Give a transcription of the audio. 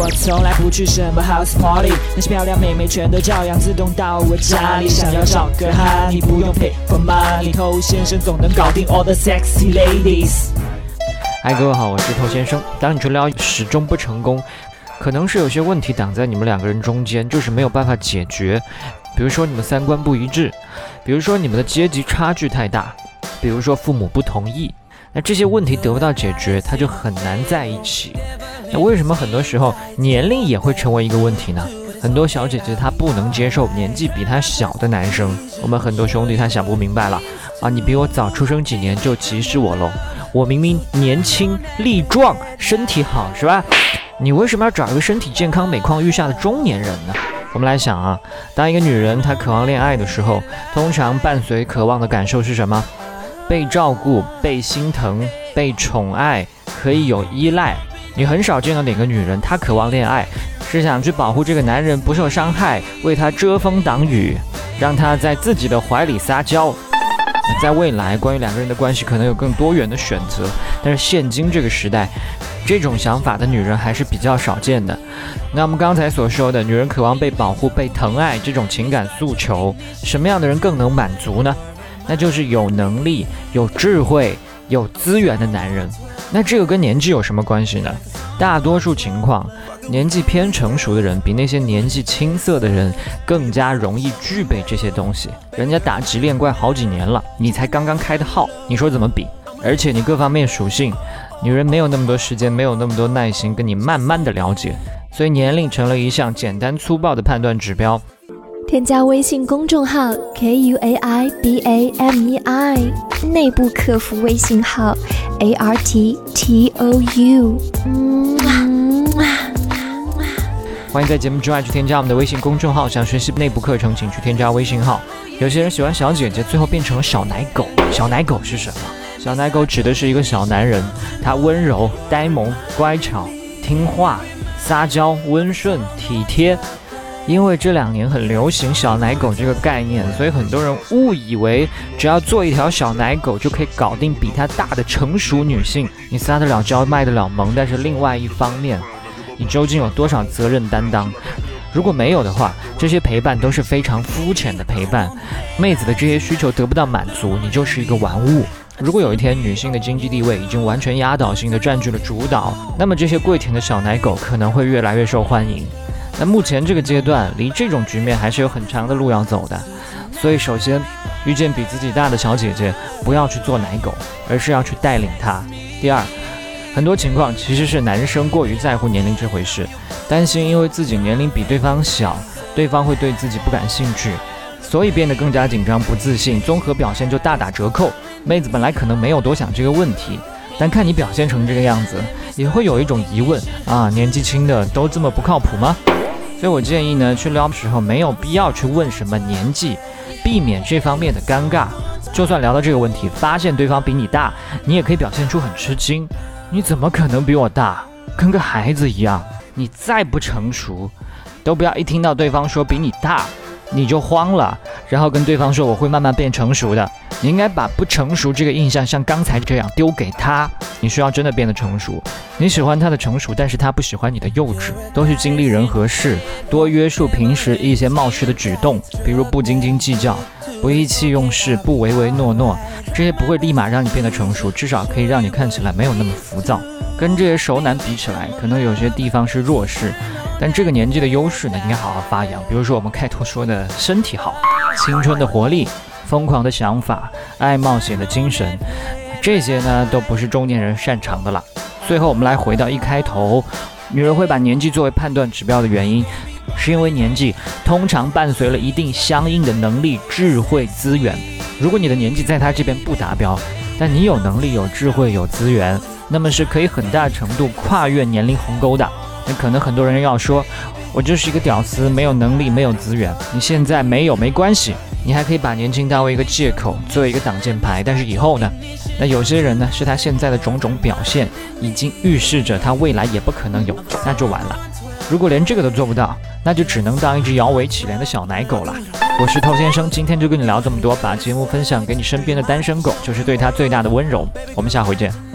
我从来不去什么 house party，那些漂亮妹妹全都照样自动到我家里。想要找个哈，你不用 pay for money，偷先生总能搞定 all the sexy ladies。嗨，各位好，我是偷先生。当你治疗始终不成功，可能是有些问题挡在你们两个人中间，就是没有办法解决。比如说你们三观不一致，比如说你们的阶级差距太大，比如说父母不同意。那这些问题得不到解决，他就很难在一起。那为什么很多时候年龄也会成为一个问题呢？很多小姐姐她不能接受年纪比她小的男生。我们很多兄弟他想不明白了啊，你比我早出生几年就歧视我喽？我明明年轻力壮，身体好是吧？你为什么要找一个身体健康、每况愈下的中年人呢？我们来想啊，当一个女人她渴望恋爱的时候，通常伴随渴望的感受是什么？被照顾、被心疼、被宠爱，可以有依赖。你很少见到哪个女人，她渴望恋爱，是想去保护这个男人不受伤害，为他遮风挡雨，让他在自己的怀里撒娇。在未来，关于两个人的关系，可能有更多元的选择。但是现今这个时代，这种想法的女人还是比较少见的。那我们刚才所说的，女人渴望被保护、被疼爱这种情感诉求，什么样的人更能满足呢？那就是有能力、有智慧、有资源的男人。那这个跟年纪有什么关系呢？大多数情况，年纪偏成熟的人比那些年纪青涩的人更加容易具备这些东西。人家打级练怪好几年了，你才刚刚开的号，你说怎么比？而且你各方面属性，女人没有那么多时间，没有那么多耐心跟你慢慢的了解，所以年龄成了一项简单粗暴的判断指标。添加微信公众号 k u a i b a m e i，内部客服微信号 a r t t o u。欢迎在节目之外去添加我们的微信公众号，想学习内部课程，请去添加微信号。有些人喜欢小姐姐，最后变成了小奶狗。小奶狗是什么？小奶狗指的是一个小男人，他温柔、呆萌、乖巧、听话、撒娇、温顺、体贴。因为这两年很流行“小奶狗”这个概念，所以很多人误以为只要做一条小奶狗就可以搞定比他大的成熟女性。你撒得了娇，卖得了萌，但是另外一方面，你究竟有多少责任担当？如果没有的话，这些陪伴都是非常肤浅的陪伴。妹子的这些需求得不到满足，你就是一个玩物。如果有一天女性的经济地位已经完全压倒性的占据了主导，那么这些跪舔的小奶狗可能会越来越受欢迎。那目前这个阶段，离这种局面还是有很长的路要走的。所以，首先遇见比自己大的小姐姐，不要去做奶狗，而是要去带领她。第二，很多情况其实是男生过于在乎年龄这回事，担心因为自己年龄比对方小，对方会对自己不感兴趣，所以变得更加紧张、不自信，综合表现就大打折扣。妹子本来可能没有多想这个问题，但看你表现成这个样子，也会有一种疑问啊：年纪轻的都这么不靠谱吗？所以我建议呢，去撩的时候没有必要去问什么年纪，避免这方面的尴尬。就算聊到这个问题，发现对方比你大，你也可以表现出很吃惊。你怎么可能比我大？跟个孩子一样。你再不成熟，都不要一听到对方说比你大，你就慌了，然后跟对方说我会慢慢变成熟的。你应该把不成熟这个印象像刚才这样丢给他。你需要真的变得成熟。你喜欢他的成熟，但是他不喜欢你的幼稚。多去经历人和事，多约束平时一些冒失的举动，比如不斤斤计较、不意气用事、不唯唯诺诺，这些不会立马让你变得成熟，至少可以让你看起来没有那么浮躁。跟这些熟男比起来，可能有些地方是弱势，但这个年纪的优势呢，应该好好发扬。比如说我们开头说的身体好、青春的活力。疯狂的想法，爱冒险的精神，这些呢都不是中年人擅长的了。最后，我们来回到一开头，女人会把年纪作为判断指标的原因，是因为年纪通常伴随了一定相应的能力、智慧、资源。如果你的年纪在她这边不达标，但你有能力、有智慧、有资源，那么是可以很大程度跨越年龄鸿沟的。那可能很多人要说，我就是一个屌丝，没有能力，没有资源。你现在没有没关系。你还可以把年轻当为一个借口，作为一个挡箭牌。但是以后呢？那有些人呢，是他现在的种种表现，已经预示着他未来也不可能有，那就完了。如果连这个都做不到，那就只能当一只摇尾乞怜的小奶狗了。我是头先生，今天就跟你聊这么多，把节目分享给你身边的单身狗，就是对他最大的温柔。我们下回见。